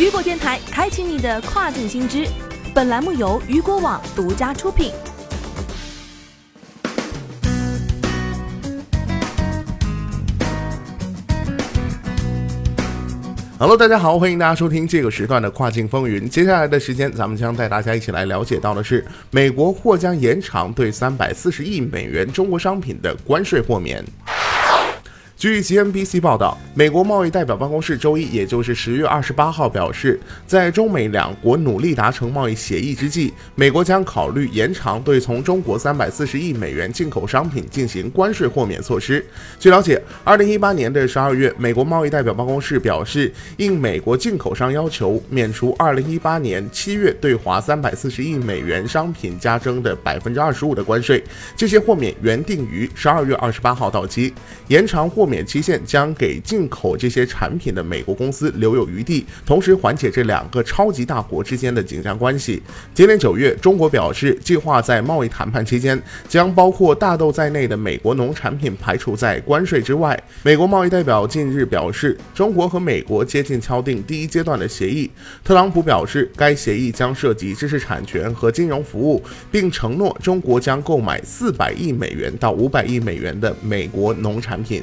雨果电台开启你的跨境新知，本栏目由雨果网独家出品。Hello，大家好，欢迎大家收听这个时段的跨境风云。接下来的时间，咱们将带大家一起来了解到的是，美国或将延长对三百四十亿美元中国商品的关税豁免。据 CNBC 报道，美国贸易代表办公室周一，也就是十月二十八号表示，在中美两国努力达成贸易协议之际，美国将考虑延长对从中国三百四十亿美元进口商品进行关税豁免措施。据了解，二零一八年的十二月，美国贸易代表办公室表示，应美国进口商要求，免除二零一八年七月对华三百四十亿美元商品加征的百分之二十五的关税。这些豁免原定于十二月二十八号到期，延长豁。免期限将给进口这些产品的美国公司留有余地，同时缓解这两个超级大国之间的紧张关系。今年九月，中国表示计划在贸易谈判期间将包括大豆在内的美国农产品排除在关税之外。美国贸易代表近日表示，中国和美国接近敲定第一阶段的协议。特朗普表示，该协议将涉及知识产权和金融服务，并承诺中国将购买四百亿美元到五百亿美元的美国农产品。